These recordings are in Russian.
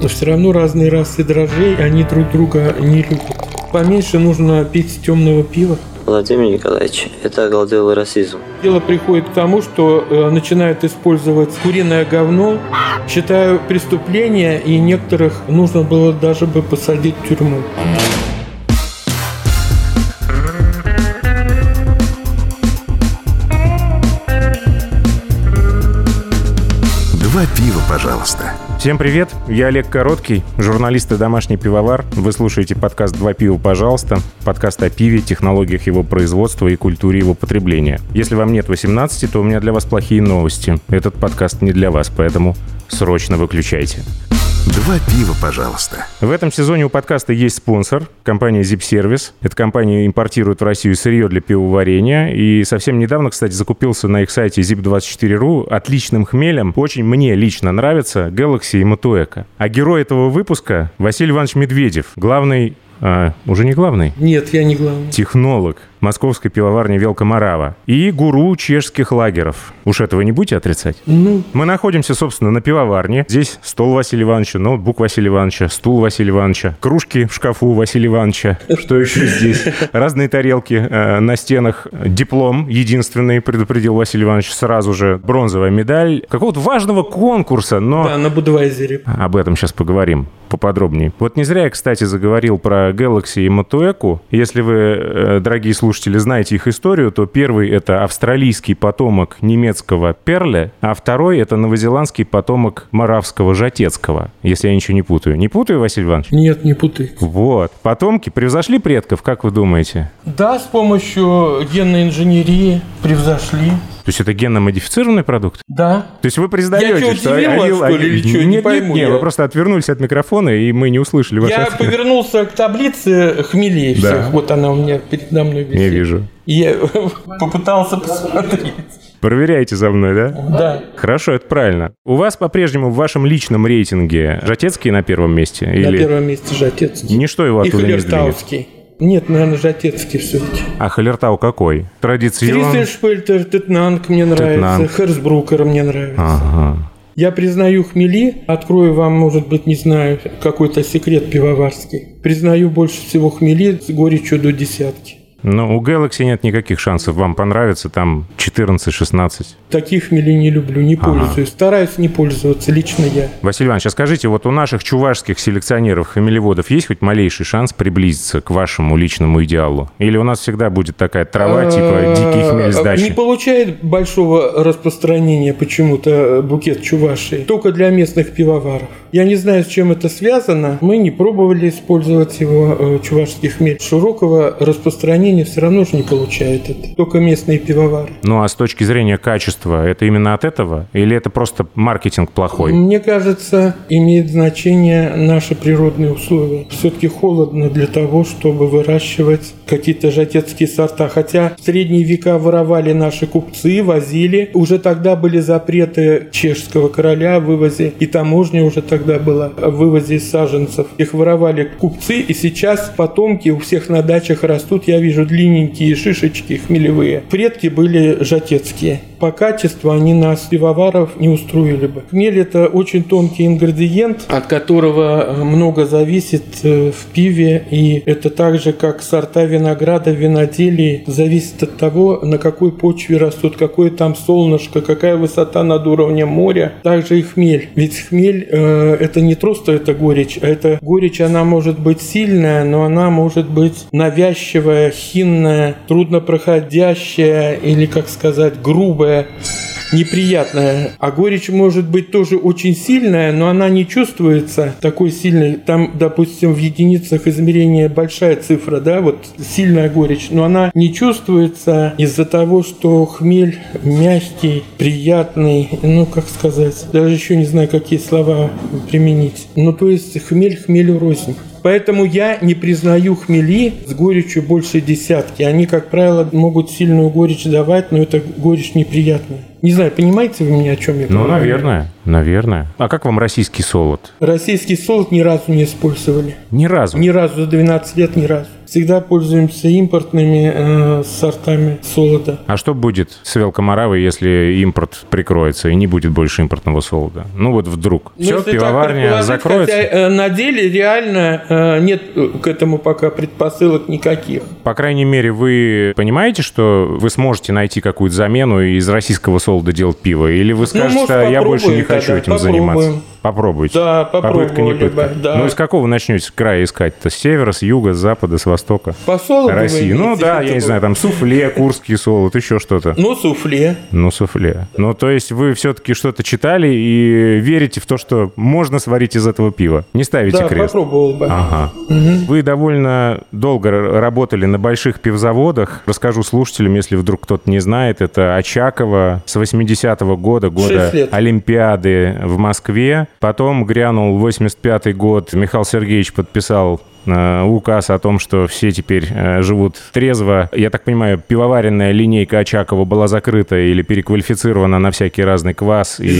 Но все равно разные расы дрожжей, они друг друга не любят. Поменьше нужно пить темного пива. Владимир Николаевич, это оголделый расизм. Дело приходит к тому, что э, начинают использовать куриное говно. Считаю преступление, и некоторых нужно было даже бы посадить в тюрьму. Два пива, пожалуйста. Всем привет, я Олег Короткий, журналист и домашний пивовар. Вы слушаете подкаст «Два пива, пожалуйста», подкаст о пиве, технологиях его производства и культуре его потребления. Если вам нет 18, то у меня для вас плохие новости. Этот подкаст не для вас, поэтому срочно выключайте. Два пива, пожалуйста. В этом сезоне у подкаста есть спонсор, компания Zip Service. Эта компания импортирует в Россию сырье для пивоварения. И совсем недавно, кстати, закупился на их сайте zip24ru отличным хмелем. Очень мне лично нравится Galaxy и Matueka. А герой этого выпуска Василий Иванович Медведев, главный а, уже не главный? Нет, я не главный. Технолог московской пивоварни Велка Морава и гуру чешских лагеров. Уж этого не будете отрицать? Ну, Мы находимся, собственно, на пивоварне. Здесь стол Василия Ивановича, ноутбук Василия Ивановича, стул Василия Ивановича, кружки в шкафу Василия Ивановича. Что еще здесь? Разные тарелки э, на стенах. Диплом единственный, предупредил Василий Иванович сразу же. Бронзовая медаль какого-то важного конкурса, но... да, на Будвайзере. Об этом сейчас поговорим поподробнее. Вот не зря я, кстати, заговорил про Galaxy и Motueku. Если вы, э, дорогие слушатели, знаете их историю, то первый — это австралийский потомок немецкого Перле, а второй — это новозеландский потомок маравского Жатецкого, если я ничего не путаю. Не путаю, Василий Иванович? Нет, не путай. Вот. Потомки превзошли предков, как вы думаете? Да, с помощью генной инженерии превзошли. То есть это генно-модифицированный продукт? Да. То есть вы признаете, Я что... удивил вас, что ли, или чё? Не пойму нет, нет, я. вы просто отвернулись от микрофона, и мы не услышали ваш Я ответ. повернулся к таблице хмелей Да. всех. Вот она у меня передо мной висит. Я вижу. И я попытался посмотреть. Проверяете за мной, да? Да, Хорошо, это правильно. У вас по-прежнему в вашем личном рейтинге Жатецкий на первом месте? на Или первом месте Жатецкий. ничто его оттуда не сдвинет? Нет, наверное, Жатецкий все-таки. А Халертау какой? Традиционный? Кристельшпельтер, Тетнанг мне нравится, Тетнанг. Херсбрукер мне нравится. Ага. Я признаю хмели, открою вам, может быть, не знаю, какой-то секрет пивоварский. Признаю больше всего хмели с горечью до десятки. Но у Galaxy нет никаких шансов вам понравится, там 14-16. Таких хмели не люблю, не пользуюсь. Стараюсь не пользоваться, лично я. Василий Иванович, а скажите, вот у наших чувашских селекционеров, хмелеводов есть хоть малейший шанс приблизиться к вашему личному идеалу? Или у нас всегда будет такая трава, типа дикий хмель с Не получает большого распространения почему-то э, букет чувашей. Только для местных пивоваров. Я не знаю, с чем это связано. Мы не пробовали использовать его, э, чувашский хмель. Широкого распространения все равно же не получает это. Только местные пивовары. Ну а с точки зрения качества, это именно от этого? Или это просто маркетинг плохой? Мне кажется, имеет значение наши природные условия. Все-таки холодно для того, чтобы выращивать какие-то жатецкие сорта. Хотя в средние века воровали наши купцы, возили. Уже тогда были запреты чешского короля о вывозе, и таможня уже тогда была о вывозе саженцев. Их воровали купцы, и сейчас потомки у всех на дачах растут. Я вижу длинненькие шишечки хмелевые. Предки были жатецкие. По качеству они нас, пивоваров, не устроили бы. Хмель – это очень тонкий ингредиент, от которого э, много зависит э, в пиве. И это так же, как сорта винограда в виноделии, зависит от того, на какой почве растут, какое там солнышко, какая высота над уровнем моря. Также и хмель. Ведь хмель э, – это не просто это горечь, а это горечь, она может быть сильная, но она может быть навязчивая, хинная, труднопроходящая или, как сказать, грубая неприятная. А горечь может быть тоже очень сильная, но она не чувствуется такой сильной. Там, допустим, в единицах измерения большая цифра, да, вот сильная горечь, но она не чувствуется из-за того, что хмель мягкий, приятный, ну, как сказать, даже еще не знаю, какие слова применить. Ну, то есть хмель хмелю рознь. Поэтому я не признаю хмели с горечью больше десятки. Они, как правило, могут сильную горечь давать, но это горечь неприятная. Не знаю, понимаете вы меня, о чем я Ну, говорю? наверное, наверное. А как вам российский солод? Российский солод ни разу не использовали. Ни разу. Ни разу за 12 лет, ни разу. Всегда пользуемся импортными э, сортами солода. А что будет с Велкомаравой, если импорт прикроется и не будет больше импортного солода? Ну вот вдруг. Ну, Все, пивоварня закроется. Хотя э, на деле реально э, нет э, к этому пока предпосылок никаких. По крайней мере, вы понимаете, что вы сможете найти какую-то замену и из российского солода делать пиво? Или вы скажете, может, «А я больше не Ну, хочу тогда, этим попробуем. заниматься? Попробуйте. Да, Попытка не пытка. да. Ну, из какого начнете края искать-то? С севера, с юга, с запада, с востока? По солоду вы России. Ну да, я не знаю, там суфле, курский солод, еще что-то. Ну, суфле. Ну, суфле. Ну, то есть вы все-таки что-то читали и верите в то, что можно сварить из этого пива. Не ставите Да, крест. попробовал бы. Ага. Вы довольно долго работали на больших пивзаводах. Расскажу слушателям, если вдруг кто-то не знает, это Очаково с 80-го года, года. Олимпиады в Москве. Потом грянул 85-й год. Михаил Сергеевич подписал указ о том, что все теперь э, живут трезво. Я так понимаю, пивоваренная линейка Очакова была закрыта или переквалифицирована на всякий разный квас и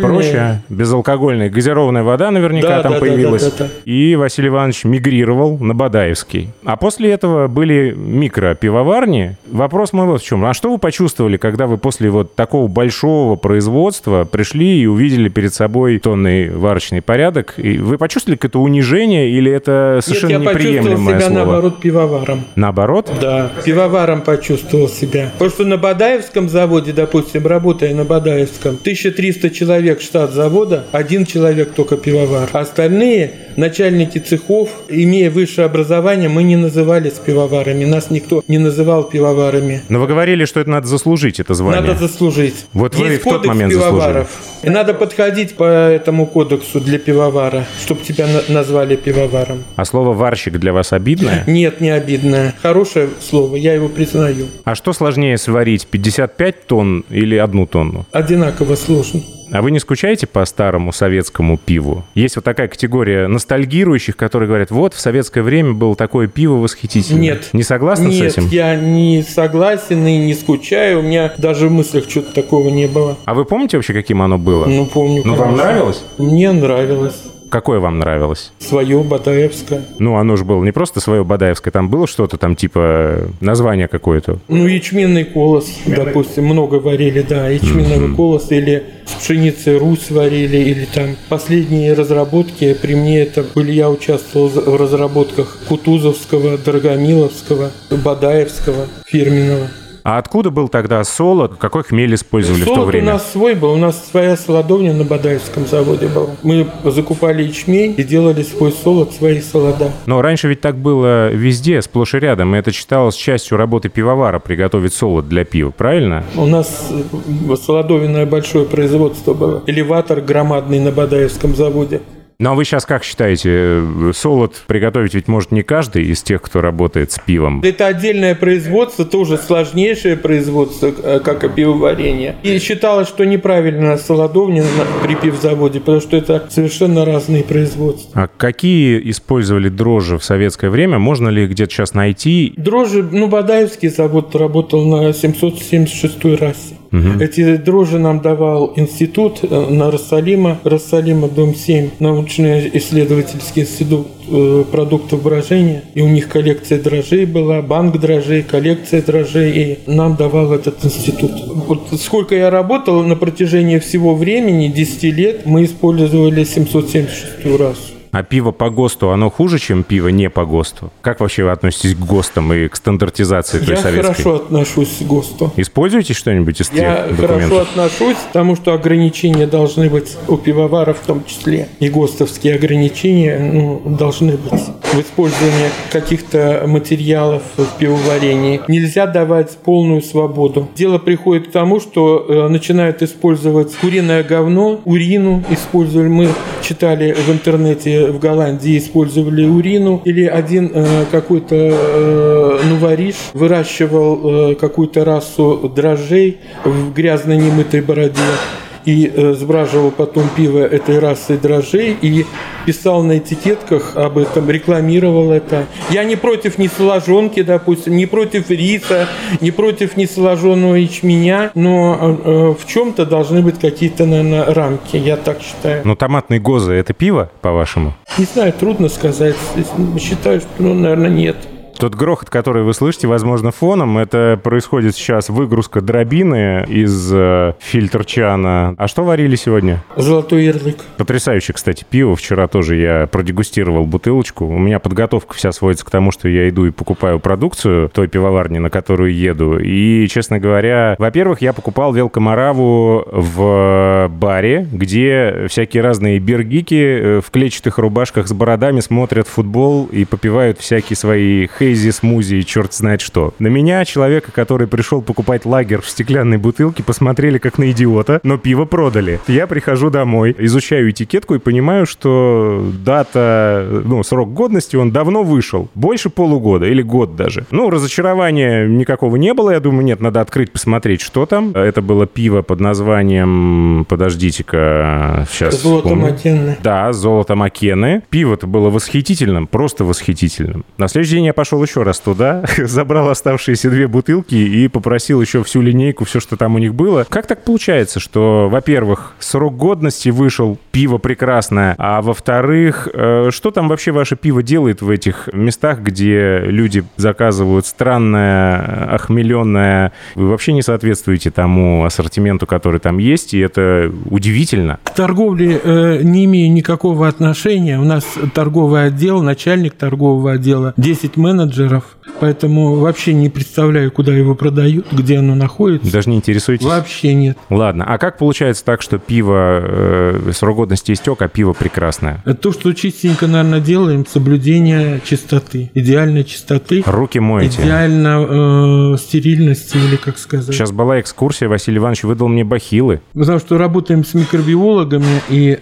прочее. Безалкогольная. Газированная вода наверняка Да, там да, да, появилась. да, да, да. И Василий Иванович мигрировал на Бадаевский. А после этого были микропивоварни. Вопрос мой вот в чем. А что вы почувствовали, когда вы после вот такого большого производства пришли и увидели перед собой тонный варочный порядок? И вы почувствовали какое-то унижение или это совершенно Нет, я почувствовал неприемлемое себя, слово? наоборот, пивоваром. Наоборот? Да, пивоваром почувствовал себя. Потому что на Бадаевском заводе, допустим, работая на Бадаевском, 1300 человек штат завода, один человек только пивовар. А остальные начальники цехов, имея высшее образование, мы не назывались пивоварами. Нас никто не называл пивоварами. Но вы говорили, что это надо заслужить, это звание. Надо заслужить. Вот вы Есть в тот момент пивоваров. И надо подходить по этому кодексу для пивовара, чтобы тебя на- назвали пивоваром. А слово «варщик» для вас обидное? Нет, не обидно. Хорошее слово, я его признаю. А что сложнее сварить, 55 тонн или одну тонну? Одинаково сложно. А вы не скучаете по старому советскому пиву? Есть вот такая категория ностальгирующих, которые говорят, вот в советское время было такое пиво восхитительное. Нет. Не согласны Нет, с этим? я не согласен и не скучаю. У меня даже в мыслях что-то такого не было. А вы помните вообще, каким оно было? Ну, помню. Ну, вам нравилось? Мне нравилось. Какое вам нравилось? Свое Батаевское. Ну, оно же было не просто свое Бадаевское, там было что-то там типа название какое-то. Ну, ячменный колос, допустим, много варили, да, ячменного колоса или с пшеницей Русь варили, или там последние разработки, при мне это были, я участвовал в разработках Кутузовского, Драгомиловского, Бадаевского, фирменного. А откуда был тогда солод? Какой хмель использовали в то Солод у время? нас свой был, у нас своя солодовня на Бадаевском заводе была. Мы закупали ячмень и делали свой солод, свои солода. Но раньше ведь так было везде, сплошь и рядом, и это считалось частью работы пивовара приготовить солод для пива, правильно? У нас э, солодовенное большое производство было. Элеватор громадный на Бадаевском заводе. Ну а вы сейчас как считаете, э, солод приготовить ведь может не каждый из тех, кто работает с пивом? Это отдельное производство, тоже сложнейшее производство, э, как и пивоварение. И считалось, что неправильно солодовня при пивзаводе, потому что это совершенно разные производства. А какие использовали дрожжи в советское время? Можно ли их где-то сейчас найти? Дрожжи, ну, Бадаевский завод работал на 776 расе. Эти дрожжи нам давал институт э, на Рассалима, Рассалима, дом 7, научно-исследовательский институт э, продуктов брожения. И у них коллекция дрожжей была, банк дрожжей, коллекция дрожжей. И нам давал этот институт. Вот сколько я работал на протяжении всего времени, 10 лет, мы использовали 776 расу. А пиво по ГОСТу, оно хуже, чем пиво не по ГОСТу? Как вообще вы относитесь к ГОСТам и к стандартизации той Я советской? хорошо отношусь к ГОСТу. Используете что-нибудь из Я тех хорошо документов? отношусь к тому, что ограничения должны быть у пивоваров в том числе. И ГОСТовские ограничения ну, должны быть в использовании каких-то материалов в пивоварении. Нельзя давать полную свободу. Дело приходит к тому, что э, начинают использовать куриное говно, урину использовали. Мы читали в интернете в Голландии использовали урину. Или один э, какой-то э, нувориш выращивал какую-то расу дрожжей в грязной немытой бороде и э, сбраживал потом пиво этой расы дрожжей и писал на этикетках об этом, рекламировал это. Я не против несоложенки, допустим, не против риса, не против несоложенного ячменя, но э, э, в чем-то должны быть какие-то, наверное, рамки, я так считаю. Ну, томатные гозы – это пиво, по-вашему? Не знаю, трудно сказать. Считаю, что, ну, наверное, нет. Тот грохот, который вы слышите, возможно, фоном, это происходит сейчас выгрузка дробины из э, фильтрчана. А что варили сегодня? Золотой ярлык. Потрясающе, кстати, пиво. Вчера тоже я продегустировал бутылочку. У меня подготовка вся сводится к тому, что я иду и покупаю продукцию той пивоварни, на которую еду. И, честно говоря, во-первых, я покупал велкомараву в баре, где всякие разные бергики э, в клетчатых рубашках с бородами смотрят футбол и попивают всякие свои хейзи, смузи и черт знает что. На меня, человека, который пришел покупать лагерь в стеклянной бутылке, посмотрели как на идиота, но пиво продали. Я прихожу домой, изучаю этикетку и понимаю, что дата, ну, срок годности, он давно вышел. Больше полугода или год даже. Ну, разочарования никакого не было. Я думаю, нет, надо открыть, посмотреть, что там. Это было пиво под названием... Подождите-ка, сейчас Золото. Маккенны. Да, золото Макены. Пиво-то было восхитительным, просто восхитительным. На следующий день я пошел еще раз туда, забрал оставшиеся две бутылки и попросил еще всю линейку, все, что там у них было. Как так получается, что, во-первых, срок годности вышел, пиво прекрасное, а во-вторых, э, что там вообще ваше пиво делает в этих местах, где люди заказывают странное, охмеленное, вы вообще не соответствуете тому ассортименту, который там есть, и это удивительно. К торговле э, не имею никакого отношения. У нас торговый отдел, начальник торгового отдела, 10 менеджеров менеджеров. Поэтому вообще не представляю, куда его продают, где оно находится. Даже не интересуетесь? Вообще нет. Ладно, а как получается так, что пиво э, срок годности истек, а пиво прекрасное? Это то, что частенько, наверное, делаем, соблюдение чистоты. Идеальной чистоты. Руки моете. Идеально э, стерильности, или как сказать. Сейчас была экскурсия, Василий Иванович выдал мне бахилы. Потому что работаем с микробиологами, и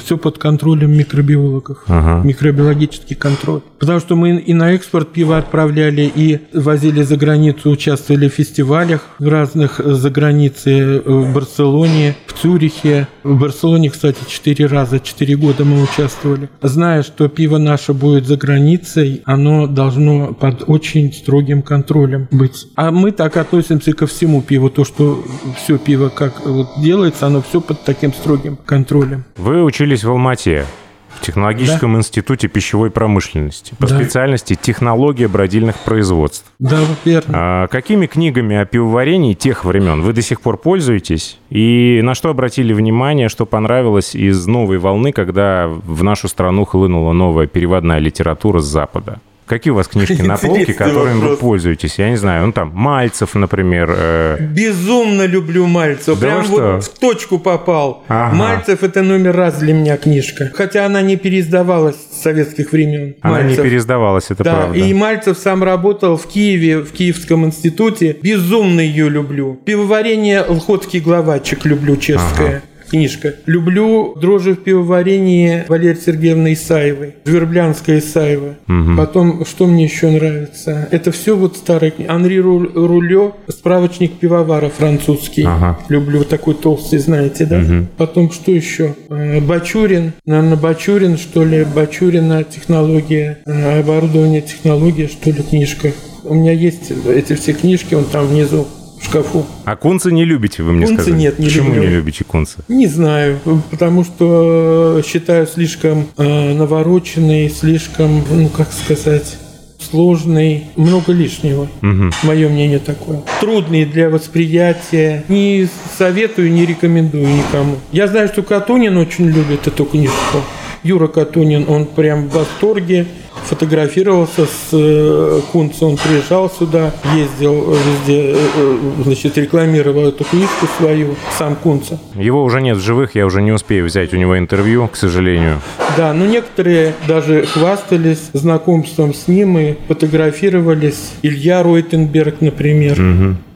все под контролем микробиологов. Ага. Микробиологический контроль. Потому что мы и на экспорт пиво отправляли, и возили за границу, участвовали в фестивалях разных э, за границей, э, в Барселоне, в Цюрихе. В Барселоне, кстати, четыре раза, четыре года мы участвовали. Зная, что пиво наше будет за границей, оно должно под очень строгим контролем быть. А мы так относимся ко всему пиву. То, что все пиво как вот делается, оно все под таким строгим контролем. Вы учились в Алмате. Технологическом институте пищевой промышленности. По Да. специальности технология бродильных производств. Да, верно. А какими книгами о пивоварении тех времен вы до сих пор пользуетесь? И на что обратили внимание, что понравилось из новой волны, когда в нашу страну хлынула новая переводная литература с Запада? Какие у вас книжки на полке, которыми вы пользуетесь? Я не знаю, ну там Мальцев, например. э, Безумно люблю Мальцев. Да Прям вот в точку попал. Ага. Мальцев это номер раз для меня книжка. Хотя она не переиздавалась с советских времен. Она не Мальцев. переиздавалась, это да, правда. и Мальцев сам работал в Киеве, в Киевском институте. Безумно ее люблю. Пивоварение Лхотский главачек люблю, чешская. Книжка. Люблю дрожжи в пивоварении Валерии Сергеевны Исаевой. Верблянская Исаева. Потом, что мне еще нравится? Это все вот старые книги. Анри Ру- Рулё, справочник пивовара французский. Ага. Люблю такой толстый, знаете, да? Потом, что еще? Э, Бачурин. Наверное, Бачурин, что ли? Бачурина технология, э, оборудование, технология, что ли, книжка. У меня есть эти все книжки, он там внизу шкафу. А кунцы не любите, вы мне Кунцы сказали? нет, не Почему люблю. не любите кунцы? Не знаю, потому что э, считаю слишком э, навороченный, слишком, ну как сказать, сложный, много лишнего. Мое мнение такое. Трудный для восприятия. Не советую, не рекомендую никому. Я знаю, что Катунин очень любит эту книжку. Юра Катунин, он прям в восторге. Фотографировался с э, Кунцем, он приезжал сюда, ездил э, везде, э, значит, рекламировал эту книжку свою, сам Кунца. Его уже нет в живых, я уже не успею взять у него интервью, к сожалению. Да, но некоторые даже хвастались знакомством с ним и фотографировались. Илья Ройтенберг, например.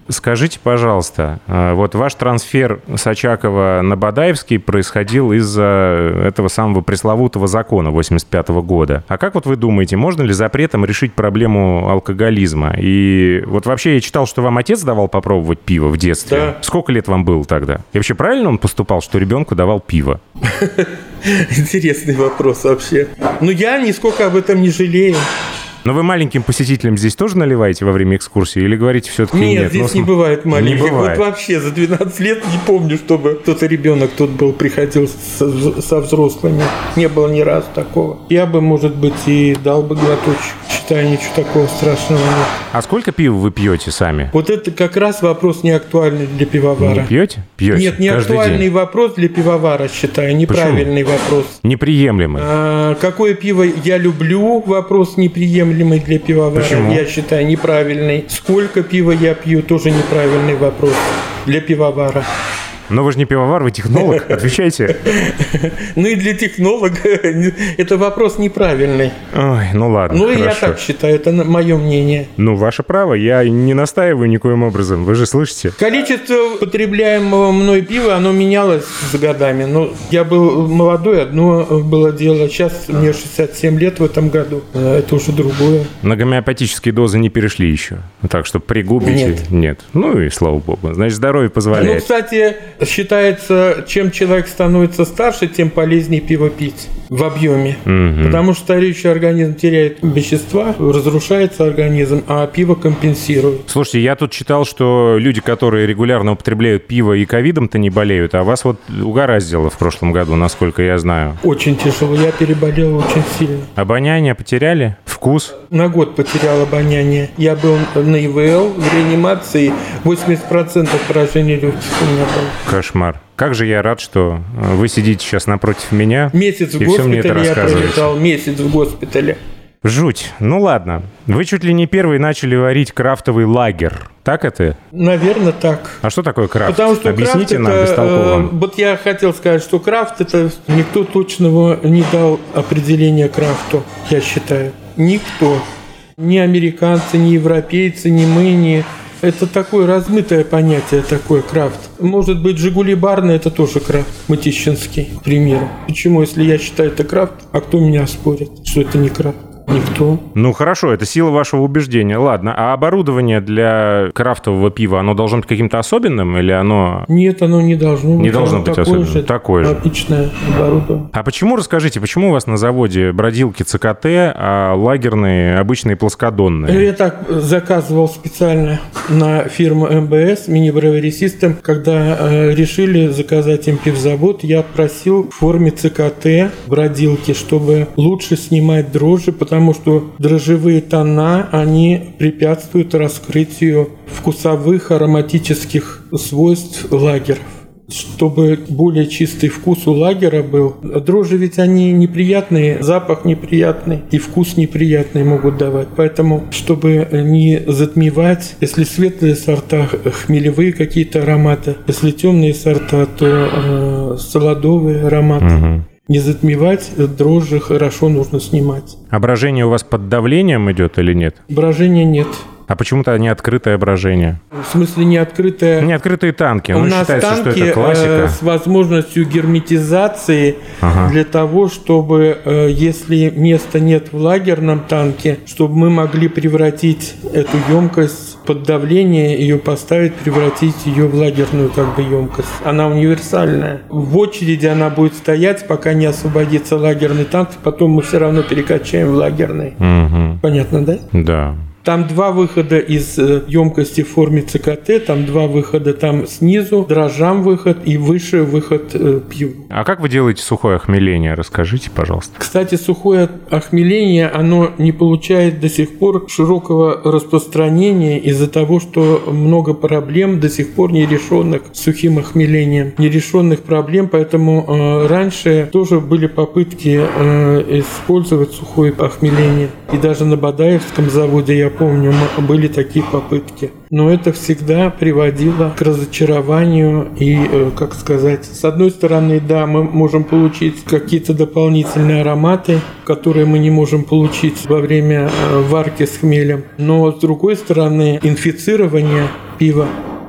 Скажите, пожалуйста, э, вот ваш трансфер с Очакова на Бадаевский происходил из-за этого самого пресловутого закона 85 года. А как вот вы думаете, можно ли запретом решить проблему алкоголизма? И вот вообще я читал, что вам отец давал попробовать пиво в детстве. Да. Сколько лет вам было тогда? И вообще правильно он поступал, что ребенку давал пиво? Интересный вопрос вообще. Но я нисколько об этом не жалею. Но вы маленьким посетителям здесь тоже наливаете во время экскурсии или говорите все-таки нет? Нет, здесь Ну, не бывает маленьких. Не бывает. Вот вообще за 12 лет не помню, чтобы кто-то ребенок тут был, приходил со, со взрослыми. Не было ни разу такого. Я бы, может быть, и дал бы глоточек. считаю, ничего такого страшного нет. А сколько пива вы пьете сами? Вот это как раз вопрос не актуальный для пивовара. Не пьете? Пьете. Нет, не каждый актуальный день. вопрос для пивовара, считаю, неправильный вопрос. Неприемлемый. А, какое пиво я люблю? Вопрос неприемлемый для пивовара. Почему? Я считаю неправильный. Сколько пива я пью? Тоже неправильный вопрос для пивовара. Но вы же не пивовар, вы технолог. Отвечайте. Ну и для технолога это вопрос неправильный. Ой, ну ладно, Ну и я так считаю, это мое мнение. Ну, ваше право, я не настаиваю никоим образом. Вы же слышите? Количество потребляемого мной пива, оно менялось с годами. Но я был молодой, одно было дело. Сейчас мне 67 лет в этом году. Это уже другое. На гомеопатические дозы не перешли еще. Так что пригубите. Нет. Нет. Ну и слава богу. Значит, здоровье Ну, позволяет. кстати, считается, чем человек становится старше, тем полезнее пиво пить в объеме. Мгм. Потому что стареющий организм теряет вещества, разрушается организм, а пиво компенсирует. Слушайте, я тут читал, что люди, которые регулярно употребляют пиво и ковидом-то не болеют, а вас вот угораздило в прошлом году, насколько я знаю. Очень тяжело. Я переболел очень сильно. Обоняние потеряли? Вкус? На год потерял обоняние. Я был на ИВЛ в реанимации. 80% поражения легких у меня было. Кошмар. Как же я рад, что вы сидите сейчас напротив меня. Месяц в госпитале я пролетал. Месяц в госпитале. Жуть. Ну ладно. Вы чуть ли не первый начали варить крафтовый лагер. Так это? Наверное, так. А что такое крафт? Потому что Объясните крафт нам это, бестолково. э, вот я хотел сказать, что крафт это никто точного не дал определения крафту, я считаю. Никто. Ни американцы, ни европейцы, ни мы, ни... Это такое размытое понятие, такое крафт. Может быть, Жигули барный это тоже крафт, Матищинский, к примеру. Почему, если я считаю это крафт, а кто меня спорит, что это не крафт? Никто. Ну хорошо, это сила вашего убеждения. Ладно, а оборудование для крафтового пива, оно должно быть каким-то особенным или оно... Нет, оно не должно быть. Не должно быть такое особенным. же, Такое же. Обычное оборудование. А почему, расскажите, почему у вас на заводе бродилки ЦКТ, а лагерные обычные плоскодонные? Я так заказывал специально на фирму МБС, Mini Brewery System. Когда э, решили заказать им пивзавод, я просил в форме ЦКТ бродилки, чтобы лучше снимать дрожжи, потому что дрожжевые тона, они препятствуют раскрытию вкусовых ароматических свойств лагеров чтобы более чистый вкус у лагера был. Дрожжи ведь они неприятные, запах неприятный и вкус неприятный могут давать. Поэтому, чтобы не затмевать, если светлые сорта, хмелевые какие-то ароматы, если темные сорта, то э, солодовые ароматы. Мгм. Не затмевать дрожжи хорошо нужно снимать. Ображение у вас под давлением идет или нет? Брожения нет. А почему-то не открытое брожение? В смысле не открытое... Не открытые танки. У Ну, нас считается, что танки это э, классика. с возможностью герметизации Ага. для того, чтобы, э, если места нет в лагерном танке, чтобы мы могли превратить эту емкость под давление, ее поставить, превратить ее в лагерную как бы емкость. Она универсальная. В очереди она будет стоять, пока не освободится лагерный танк, потом мы все равно перекачаем в лагерный. Мгм. Понятно, да? Да. Там два выхода из э, емкости в форме ЦКТ, там два выхода там снизу, дрожжам выход и выше выход э, пиву. А как вы делаете сухое охмеление? Расскажите, пожалуйста. Кстати, сухое охмеление, оно не получает до сих пор широкого распространения из-за того, что много проблем до сих пор нерешенных с сухим охмелением. Нерешенных проблем, поэтому э, раньше тоже были попытки э, использовать сухое охмеление. И даже на Бадаевском заводе, я помню, были такие попытки. Но это всегда приводило к разочарованию и, э, как сказать, с одной стороны, да, мы можем получить какие-то дополнительные ароматы, которые мы не можем получить во время э, варки с хмелем. Но с другой стороны, инфицирование пива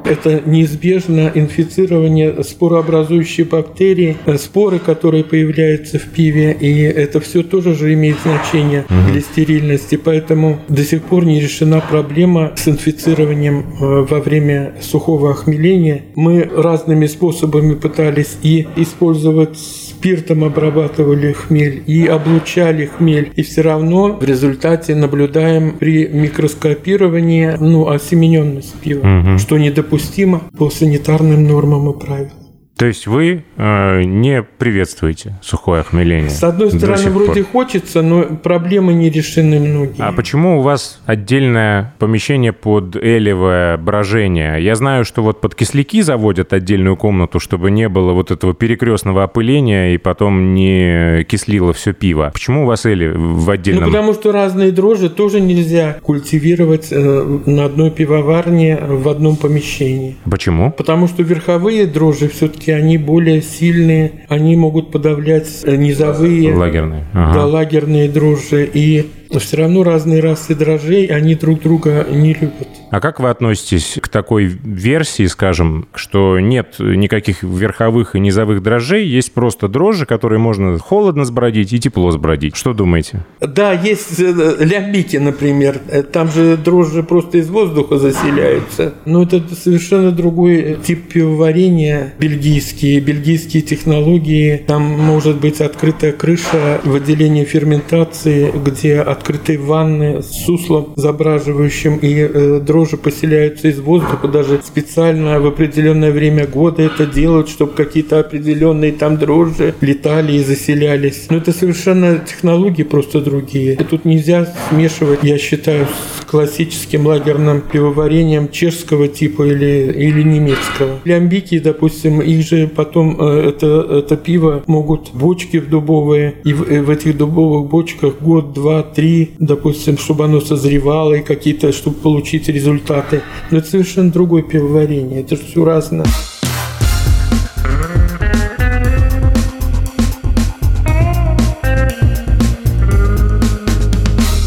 это неизбежно инфицирование спорообразующей бактерии, споры, которые появляются в пиве, и это все тоже же имеет значение для стерильности. Поэтому до сих пор не решена проблема с инфицированием э, во время сухого охмеления. Мы разными способами пытались и использовать спиртом обрабатывали хмель и облучали хмель. И все равно в результате наблюдаем при микроскопировании ну, осемененность пива, Мгм. что недопустимо по санитарным нормам и правилам. То есть вы э, не приветствуете сухое охмеление? С одной стороны, вроде пор? хочется, но проблемы не решены многие. А почему у вас отдельное помещение под элевое брожение? Я знаю, что вот под кисляки заводят отдельную комнату, чтобы не было вот этого перекрестного опыления и потом не кислило все пиво. Почему у вас эли в Ну, отдельном? потому что разные дрожжи тоже нельзя культивировать э, на одной пивоварне в одном помещении. Почему? Потому что верховые дрожжи все-таки они более сильные, они могут подавлять э, низовые, Лагерные. да, Ага. лагерные дрожжи. И все равно разные расы дрожжей, они друг друга не любят. А как вы относитесь к такой версии, скажем, что нет никаких верховых и низовых дрожжей, есть просто дрожжи, которые можно холодно сбродить и тепло сбродить? Что думаете? Да, есть э, лямбики, например. Э, Там же дрожжи просто из воздуха заселяются. Но это совершенно другой тип пивоварения. Бельгийские, бельгийские технологии. Там может быть открытая крыша в отделении ферментации, где открытые ванны с суслом забраживающим, и э, дрожжи поселяются из воздуха. Даже специально в определенное время года это делают, чтобы какие-то определенные там дрожжи летали и заселялись. Но это совершенно технологии просто другие. И тут нельзя смешивать, я считаю, с классическим лагерным пивоварением чешского типа или, или немецкого. Лямбики, допустим, их же потом э, это, это пиво могут бочки в дубовые, и в, и в этих дубовых бочках год, два, три, допустим, чтобы оно созревало и какие-то, чтобы получить результаты. Но это совершенно другое пивоварение, это же все разное.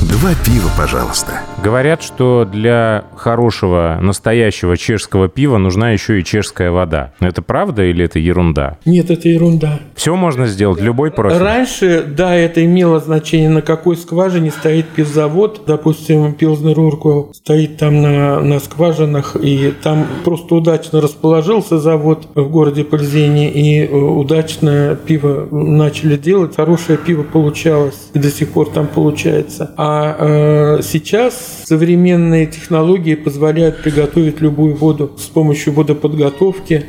Два пива, пожалуйста. Говорят, что для хорошего настоящего чешского пива нужна еще и чешская вода. Это правда или это ерунда? Нет, это ерунда. Все можно сделать, любой профиль. Раньше, да, это имело значение, на какой скважине стоит пивзавод. Допустим, Пилзнер Урквелл стоит там на, на скважинах, и там просто удачно расположился завод в городе Пользене, и э, удачно пиво начали делать. Хорошее пиво получалось, и до сих пор там получается. А э, сейчас современные технологии позволяют приготовить любую воду с помощью водоподготовки.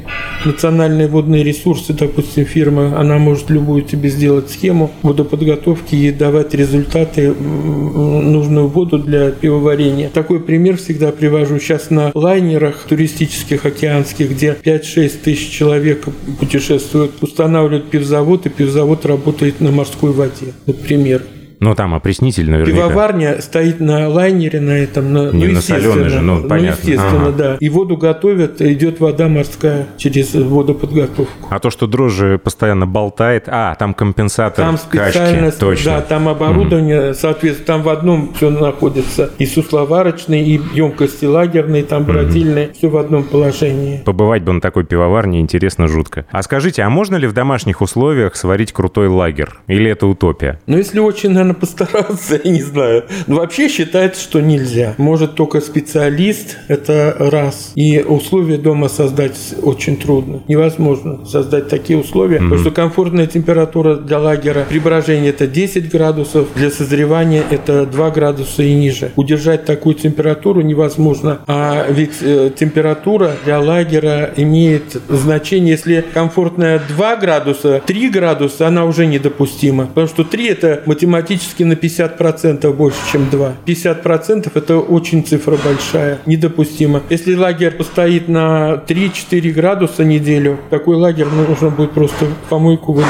Национальные водные ресурсы, допустим, фирма, она может любую тебе сделать схему водоподготовки и давать результаты, нужную воду для пивоварения. Такой пример всегда привожу сейчас на лайнерах туристических, океанских, где 5-6 тысяч человек путешествуют, устанавливают пивзавод, и пивзавод работает на морской воде, например. Ну, там опреснитель наверняка. Пивоварня стоит на лайнере на этом, на, Не ну, на естественно. же, ну, понятно. естественно, Ага. да. И воду готовят, идет вода морская через водоподготовку. А то, что дрожжи постоянно болтает... А, там компенсатор Там специально, качки. Точно. да, там оборудование, соответственно, там в одном все находится. И сусловарочный, и емкости лагерные, там бродильные, все в одном положении. Побывать бы на такой пивоварне интересно жутко. А скажите, а можно ли в домашних условиях сварить крутой лагерь? Или это утопия? Но если очень, наверное, постараться, я не знаю. Но вообще считается, что нельзя. Может только специалист, это раз. И условия дома создать очень трудно. Невозможно создать такие условия, потому что комфортная температура для лагера при брожении это 10 градусов, для созревания это 2 градуса и ниже. Удержать такую температуру невозможно. А ведь э, температура для лагера имеет значение, если комфортная 2 градуса, 3 градуса, она уже недопустима. Потому что 3 это математически на 50% больше, чем 2. 50% это очень цифра большая, недопустимо. Если лагерь постоит на 3-4 градуса неделю, такой лагерь нужно будет просто в помойку выдать.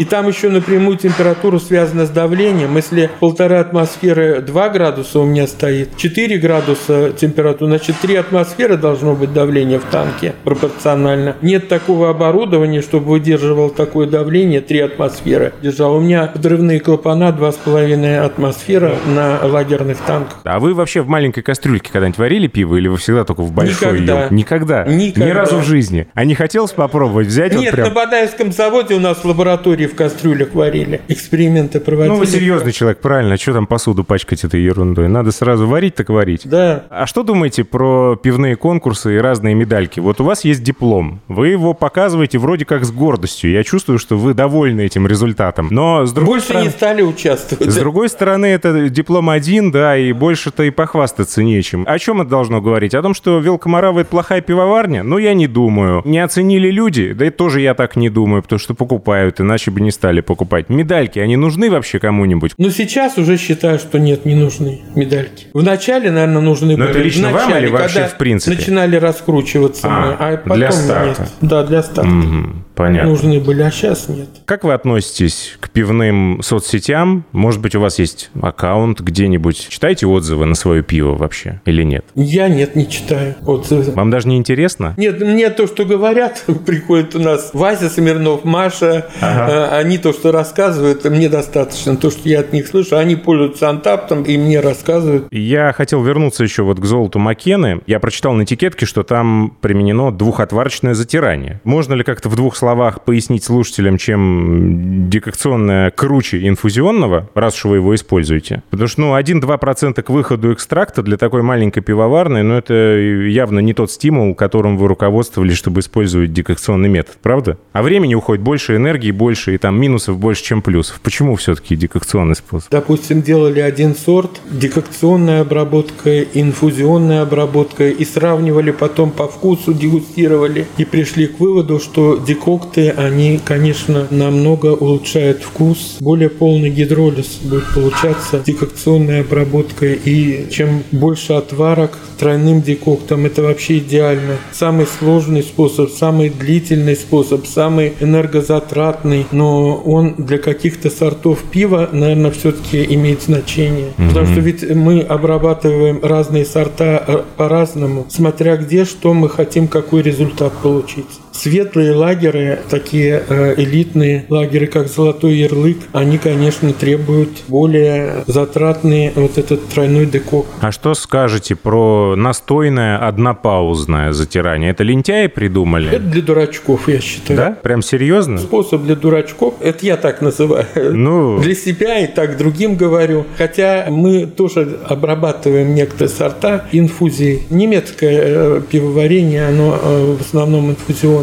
И там еще напрямую температура связана с давлением. Если полтора атмосферы 2 градуса у меня стоит, 4 градуса температура, значит 3 атмосферы должно быть давление в танке пропорционально. Нет такого оборудования, чтобы выдерживал такое давление, 3 атмосферы держал. У меня подрывные клапана 2,5 атмосфера на лагерных танках. А вы вообще в маленькой кастрюльке когда-нибудь варили пиво или вы всегда только в большой? Никогда. её- Никогда? Никогда. Ни разу в жизни. А не хотелось попробовать взять вот Нет, прям... на Бадаевском заводе у нас в лаборатории в кастрюлях варили, эксперименты проводили. Ну, вы серьезный человек, правильно. Что там посуду пачкать этой ерундой? Надо сразу варить, так варить. Да. А что думаете про пивные конкурсы и разные медальки? Вот у вас есть диплом. Вы его показываете вроде как с гордостью. Я чувствую, что вы довольны этим результатом. Но с другой Больше стороны... не стали участвовать. С другой стороны, это диплом один, да, и больше-то и похвастаться нечем. О чем это должно говорить? О том, что Велкомарава — это плохая пивоварня? Ну, я не думаю. Не оценили люди? Да и тоже я так не думаю, потому что покупают, иначе бы не стали покупать. Медальки, они нужны вообще кому-нибудь? Но сейчас уже считаю, что нет, не нужны медальки. Вначале, наверное, нужны Но были. это лично в вам или вообще в принципе? Начинали раскручиваться А, мы, а потом для старта. нет. Да, для старта. Мгм, понятно. Нужны были, а сейчас нет. Как вы относитесь к пивным соцсетям? Может быть, у вас есть аккаунт где-нибудь? Читаете отзывы на свое пиво вообще или нет? Я нет, не читаю отзывы. Вам даже не интересно? Нет, мне то, что говорят, приходит у нас Вася Смирнов, Маша, э, они то, что рассказывают, мне достаточно. То, что я от них слышу, они пользуются антаптом и мне рассказывают. Я хотел вернуться еще вот к золоту Макены. Я прочитал на этикетке, что там применено двухотварочное затирание. Можно ли как-то в двух словах пояснить слушателям, чем декокционное круче инфузионного, раз уж вы его используете? Потому что, ну, 1-2% к выходу экстракта для такой маленькой пивоварной, ну, это явно не тот стимул, которым вы руководствовались, чтобы использовать декокционный метод, правда? А времени уходит больше, энергии больше, и там минусов больше, чем плюсов. Почему все-таки декокционный способ? Допустим, делали один сорт, декокционная обработка, инфузионная обработка, и сравнивали потом по вкусу, дегустировали, и пришли к выводу, что декокты, они, конечно, намного улучшают вкус, более полный гидролиз будет получаться декокционной обработкой, и чем больше отварок тройным декоктом, это вообще идеально. Самый сложный способ, самый длительный способ, самый энергозатратный, но он для каких-то сортов пива, наверное, все-таки имеет значение. Потому что ведь мы обрабатываем разные сорта э, по-разному, смотря где, что мы хотим, какой результат получить. Светлые лагеры, такие э, элитные лагеры, как Золотой Ярлык, они, конечно, требуют более затратный вот этот тройной декок. А что скажете про настойное однопаузное затирание? Это лентяи придумали? Это для дурачков, я считаю. Да? Прям серьезно? Способ для дурачков, это я так называю. Ну, Для себя и так другим говорю. Хотя мы тоже обрабатываем некоторые сорта инфузии. Немецкое э, пивоварение, оно э, в основном инфузионное.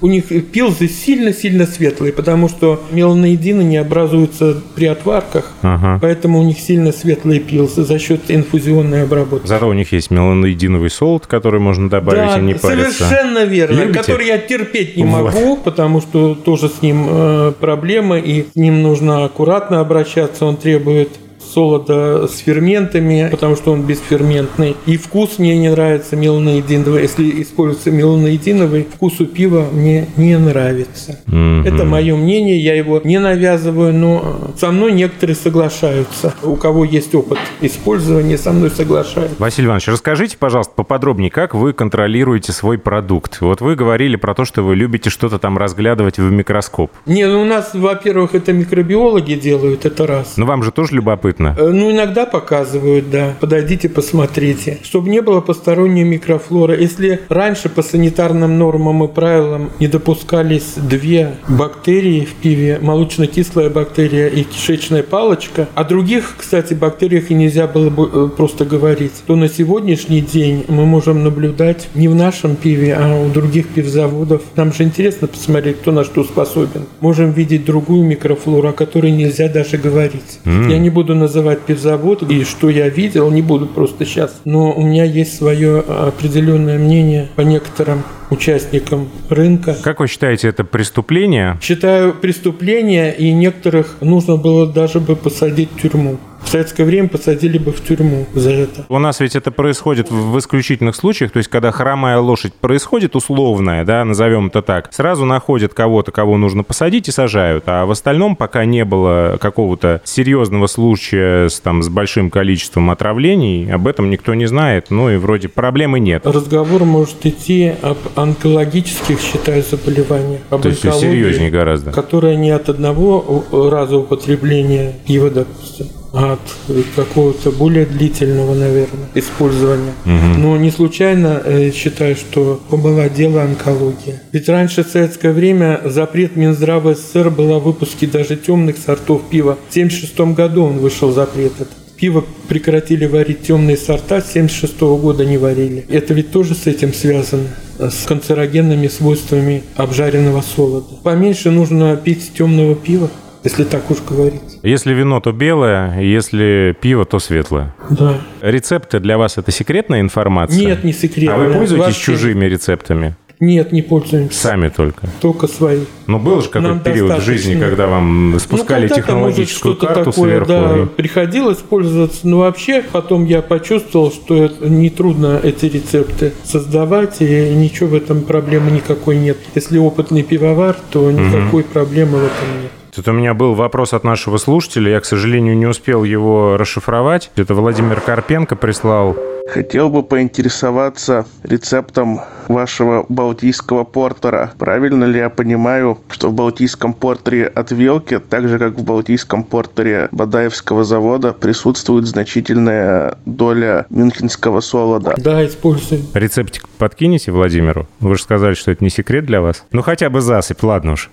У них пилзы сильно-сильно светлые, потому что меланоидины не образуются при отварках, ага. поэтому у них сильно светлые пилзы за счет инфузионной обработки. Зато у них есть меланоидиновый солод, который можно добавить и не париться. совершенно верно. Любите? Который я терпеть не Вот. могу, потому что тоже с ним э, проблемы, и с ним нужно аккуратно обращаться. Он требует солода с ферментами, потому что он бесферментный. И вкус мне не нравится меланоидиновый. Если используется меланоидиновый, вкус у пива мне не нравится. Мгм. Это мое мнение, я его не навязываю, но со мной некоторые соглашаются. У кого есть опыт использования, со мной соглашаются. Василий Иванович, расскажите, пожалуйста, поподробнее, как вы контролируете свой продукт? Вот вы говорили про то, что вы любите что-то там разглядывать в микроскоп. Не, ну у нас, во-первых, это микробиологи делают, это раз. Но вам же тоже любопытно. Э, Ну, иногда показывают, да. Подойдите, посмотрите. Чтобы не было посторонней микрофлоры. Если раньше по санитарным нормам и правилам не допускались две бактерии в пиве, молочно-кислая бактерия и кишечная палочка, о других, кстати, бактериях и нельзя было бы э, просто говорить, то на сегодняшний день мы можем наблюдать не в нашем пиве, а у других пивзаводов. Нам же интересно посмотреть, кто на что способен. Можем видеть другую микрофлору, о которой нельзя даже говорить. Я не буду называть пивзавод и что я видел, не буду просто сейчас. Но у меня есть свое определенное мнение по некоторым участникам рынка. Как вы считаете, это преступление? Считаю преступление, и некоторых нужно было даже бы посадить в тюрьму. В советское время посадили бы в тюрьму за это. У нас ведь это происходит в исключительных случаях, то есть когда хромая лошадь происходит условная, да, назовем это так, сразу находят кого-то, кого нужно посадить и сажают, а в остальном пока не было какого-то серьезного случая с, там, с большим количеством отравлений, об этом никто не знает, ну и вроде проблемы нет. Разговор может идти об онкологических, считаю, заболеваниях. Об То есть серьезнее гораздо. Которая не от одного раза употребления пива, допустим. От какого-то более длительного, наверное, использования. Но не случайно э, считаю, что помолодела онкология. Ведь раньше в советское время запрет Минздрава СССР был о выпуске даже темных сортов пива. В 1976 году он вышел запрет этот. Пиво прекратили варить темные сорта, с 1976 года не варили. Это ведь тоже с этим связано с канцерогенными свойствами обжаренного солода. Поменьше нужно пить темного пива если так уж говорить. Если вино, то белое, если пиво, то светлое. Да. Рецепты для вас это секретная информация? Нет, не секретная. А вы пользуетесь Вообще... чужими рецептами? Нет, не пользуемся. Сами только? Только свои. Но был же какой-то период в жизни, когда вам спускали ну, технологическую карту такое, сверху? Да, и... приходилось пользоваться. Но вообще потом я почувствовал, что это нетрудно эти рецепты создавать, и ничего в этом проблемы никакой нет. Если опытный пивовар, то никакой угу. проблемы в этом нет. Тут у меня был вопрос от нашего слушателя, я, к сожалению, не успел его расшифровать. Это Владимир Карпенко прислал. Хотел бы поинтересоваться рецептом вашего балтийского портера. Правильно ли я понимаю, что в балтийском портере от Вилки, так же как в балтийском портере Бадаевского завода, присутствует значительная доля мюнхенского солода? Да, используем. Рецептик подкинете Владимиру? Вы же сказали, что это не секрет для вас. Ну, хотя бы засыпь, ладно уж.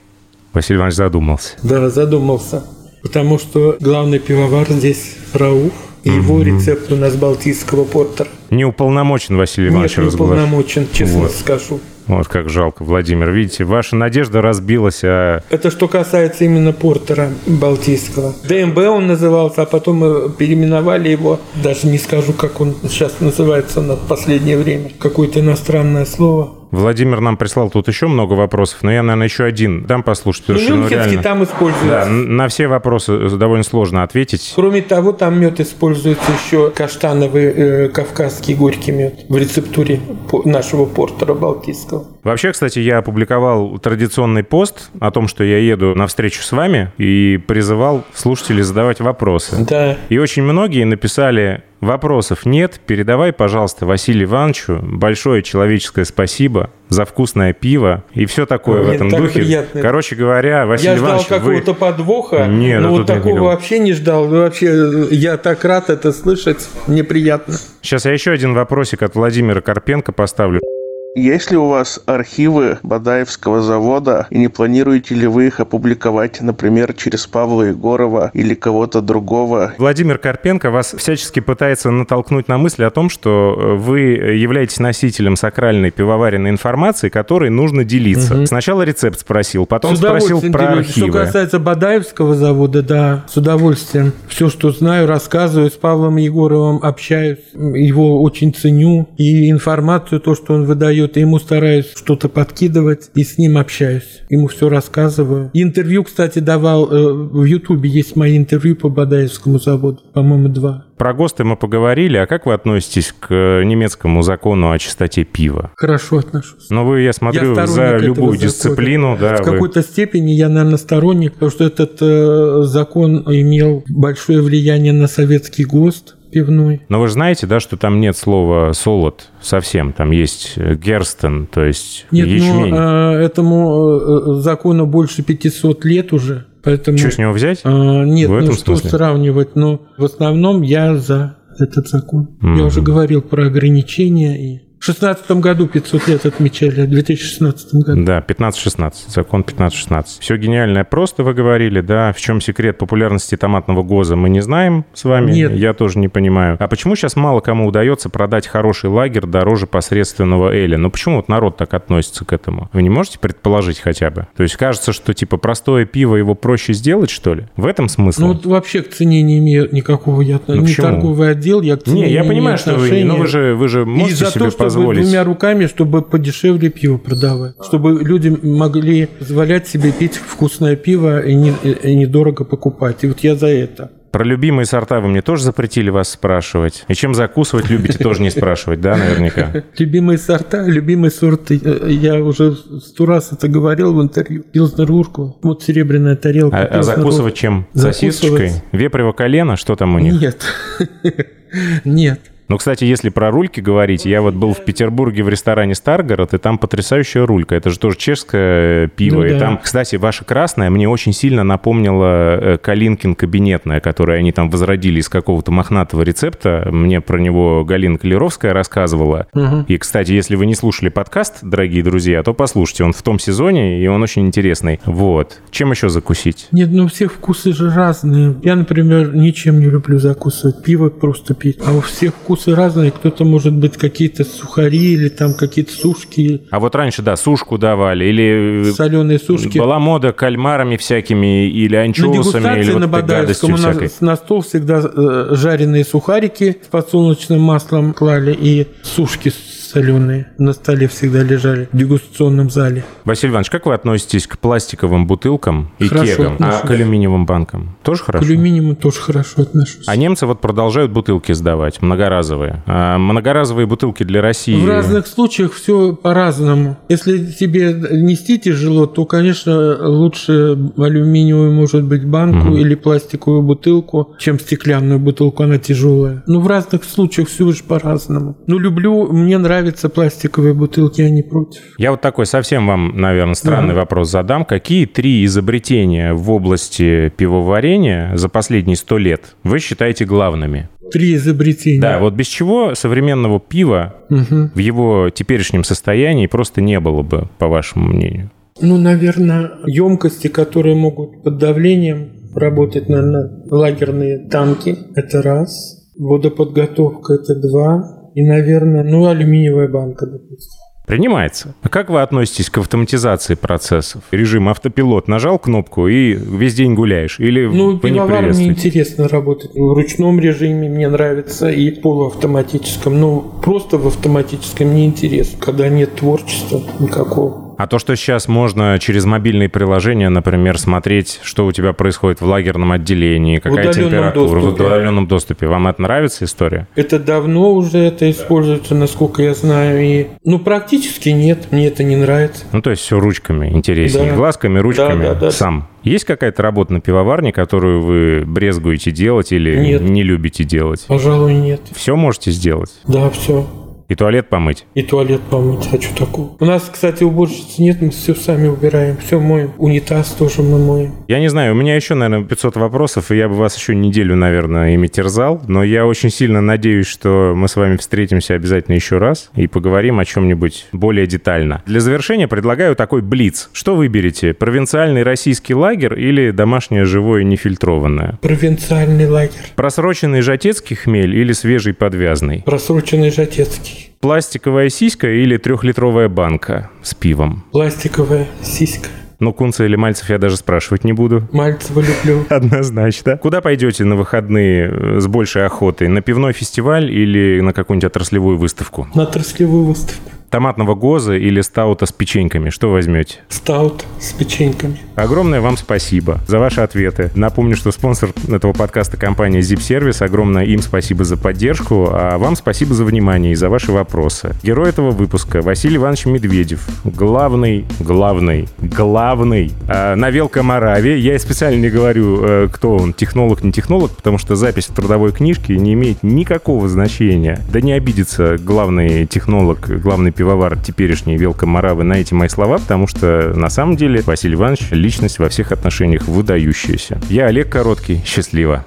Василий Иванович задумался. Да, задумался. Потому что главный пивовар здесь Рауф. И его рецепт у нас балтийского портера. Не уполномочен Василий Иванович Нет, не уполномочен, честно вот. скажу. Вот как жалко, Владимир. Видите, ваша надежда разбилась, а... Это что касается именно портера балтийского. ДМБ он назывался, а потом переименовали его. Даже не скажу, как он сейчас называется на последнее время. Какое-то иностранное слово. Владимир нам прислал тут еще много вопросов, но я, наверное, еще один дам послушать. Ну, что, ну, реально, там используется. Да, на все вопросы довольно сложно ответить. Кроме того, там мед используется еще каштановый э, кавказский горький мед в рецептуре нашего портера балтийского. Вообще, кстати, я опубликовал традиционный пост о том, что я еду на встречу с вами и призывал слушателей задавать вопросы. Да. И очень многие написали Вопросов нет. Передавай, пожалуйста, Василию Ивановичу большое человеческое спасибо за вкусное пиво и все такое Мне в этом духе. Приятно. Короче говоря, Василий я Иванович, ждал какого-то вы... подвоха, нет, но вот такого не вообще не ждал. Вообще, я так рад это слышать. Мне приятно. Сейчас я еще один вопросик от Владимира Карпенко поставлю. Есть ли у вас архивы Бадаевского завода и не планируете ли вы их опубликовать, например, через Павла Егорова или кого-то другого? Владимир Карпенко вас всячески пытается натолкнуть на мысль о том, что э, вы являетесь носителем сакральной пивоваренной информации, которой нужно делиться. Угу. Сначала рецепт спросил, потом спросил про архивы. Что касается Бадаевского завода, да, с удовольствием. Все, что знаю, рассказываю с Павлом Егоровым, общаюсь, его очень ценю. И информацию, то, что он выдает, задает, и ему стараюсь что-то подкидывать, и с ним общаюсь. Ему все рассказываю. Интервью, кстати, давал, э, в Ютубе есть мои интервью по Бадаевскому заводу, по-моему, два. Про ГОСТы мы поговорили, а как вы относитесь к немецкому закону о чистоте пива? Хорошо отношусь. Но вы, я смотрю, я за любую дисциплину. Да, в вы... какой-то степени я, наверное, сторонник, потому что этот э, закон имел большое влияние на советский ГОСТ пивной. Но вы же знаете, да, что там нет слова «солод» совсем. Там есть э, «герстен», то есть нет, ячмень. но э, этому э, закону больше 500 лет уже. Поэтому, что с него взять? А, нет, в ну что смысле? сравнивать. Но в основном я за этот закон. Mm-hmm. Я уже говорил про ограничения и в 2016 году 500 лет отмечали, в 2016 году. Да, 15-16, закон 15-16. Все гениальное просто вы говорили, да. В чем секрет популярности томатного ГОЗа, мы не знаем с вами. Нет. Я тоже не понимаю. А почему сейчас мало кому удается продать хороший лагерь дороже посредственного Эля? Ну почему вот народ так относится к этому? Вы не можете предположить хотя бы? То есть кажется, что типа простое пиво его проще сделать, что ли? В этом смысл? Ну вот вообще к цене не имею никакого я ну, не почему? торговый отдел, я к цене не, я не понимаю, что вы, но ну, вы же, вы же можете себе то, позволить. двумя руками, чтобы подешевле пиво продавать. Чтобы люди могли позволять себе пить вкусное пиво и, не, и недорого покупать. И вот я за это. Про любимые сорта вы мне тоже запретили вас спрашивать. И чем закусывать любите, тоже не спрашивать, да, наверняка? Любимые сорта, любимые сорты. Э, я уже сто раз это говорил в интервью. Пилзнер Урку. Вот серебряная тарелка. А, а закусывать чем? Сосисочкой? Вепрево колено? Что там у них? Нет. Нет. Ну, кстати, если про рульки говорить, я вот был в Петербурге в ресторане «Старгород», и там потрясающая рулька. Это же тоже чешское пиво. Ну и да. там, кстати, ваша красная мне очень сильно напомнила э, Калинкин кабинетная, которую они там возродили из какого-то мохнатого рецепта. Мне про него Галина Калеровская рассказывала. И, кстати, если вы не слушали подкаст, дорогие друзья, то послушайте. Он в том сезоне, и он очень интересный. Вот. Чем еще закусить? Нет, ну у всех вкусы же разные. Я, например, ничем не люблю закусывать. Пиво просто пить. А у всех вкусы разные. Кто-то может быть какие-то сухари или там какие-то сушки, А вот раньше, да, сушку давали, или э, соленые сушки. была мода кальмарами всякими или На анчоусами, или дегустации вот на Бадаевском у нас на стол всегда э, жареные сухарики с подсолнечным маслом клали и сушки соленые на столе всегда лежали в дегустационном зале. Василий Иванович, как вы относитесь к пластиковым бутылкам и Хорошо кегам, а отношусь. к алюминиевым банкам? Тоже хорошо? К алюминиуму тоже хорошо отношусь. А немцы вот продолжают бутылки сдавать, многоразовые. А многоразовые бутылки для России... В разных случаях все по-разному. Если тебе нести тяжело, то, конечно, лучше алюминиевую, может быть, банку или пластиковую бутылку, чем стеклянную бутылку, она тяжелая. Ну, в разных случаях все же по-разному. Ну, люблю, мне нравятся пластиковые бутылки, я не против. Я вот такой совсем вам, наверное, странный Ага. вопрос задам. Какие три изобретения в области пивоварения за последние сто лет вы считаете главными? Три изобретения. Да, вот без чего современного пива Мгм. в его теперешнем состоянии просто не было бы, по вашему мнению? Ну, наверное, емкости, которые могут под давлением работать на, на лагерные танки, это раз. Водоподготовка, это два. И, наверное, ну, алюминиевая банка, допустим. Принимается. А как вы относитесь к автоматизации процессов? Режим автопилот нажал кнопку и весь день гуляешь? Или Ну, вы не мне интересно работать. В ручном режиме мне нравится и полуавтоматическом. Ну, просто в автоматическом не интересно, когда нет творчества никакого. А то, что сейчас можно через мобильные приложения, например, смотреть, что у тебя происходит в лагерном отделении, какая температура, в доступе. удаленном доступе, вам это нравится история? Это давно уже это используется, насколько я знаю. И... Ну, практически нет, мне это не нравится. Ну, то есть все ручками интереснее. Да. Глазками, ручками, Да, да, да. сам. Есть какая-то работа на пивоварне, которую вы брезгуете делать или Нет. не любите делать? Пожалуй, нет. Все можете сделать? Да, все. И туалет помыть? И туалет помыть, а что такого? У нас, кстати, уборщицы нет, мы все сами убираем, все моем. Унитаз тоже мы моем. Я не знаю, у меня еще, наверное, 500 вопросов, и я бы вас еще неделю, наверное, ими терзал, но я очень сильно надеюсь, что мы с вами встретимся обязательно еще раз и поговорим о чем-нибудь более детально. Для завершения предлагаю такой блиц. Что выберете, провинциальный российский лагерь или домашнее живое нефильтрованное? Провинциальный лагерь. Просроченный жатецкий хмель или свежий подвязный? Просроченный жатецкий. Пластиковая сиська или трехлитровая банка с пивом? Пластиковая сиська. Ну, Кунца или Мальцев я даже спрашивать не буду. Мальцева люблю. Однозначно. Куда пойдете на выходные э, с большей охотой? На пивной фестиваль или на какую-нибудь отраслевую выставку? На отраслевую выставку. Томатного гоза или стаута с печеньками? Что возьмете? Стаут с печеньками. Огромное вам спасибо за ваши ответы. Напомню, что спонсор этого подкаста компания Zip Service. Огромное им спасибо за поддержку, а вам спасибо за внимание и за ваши вопросы. Герой этого выпуска Василий Иванович Медведев. Главный, главный, главный э, на Велкомораве. Я специально не говорю, э, кто он, технолог, не технолог, потому что запись в трудовой книжке не имеет никакого значения. Да не обидится главный технолог, главный пивовар теперешней Велкоморавы на эти мои слова, потому что на самом деле Василий Иванович личность во всех отношениях выдающаяся. Я Олег Короткий. Счастливо.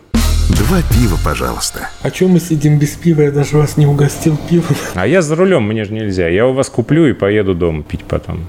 Два пива, пожалуйста. А чем мы сидим без пива? Я даже вас не угостил пивом. А я за рулем, мне же нельзя. Я у вас куплю и поеду дома пить потом.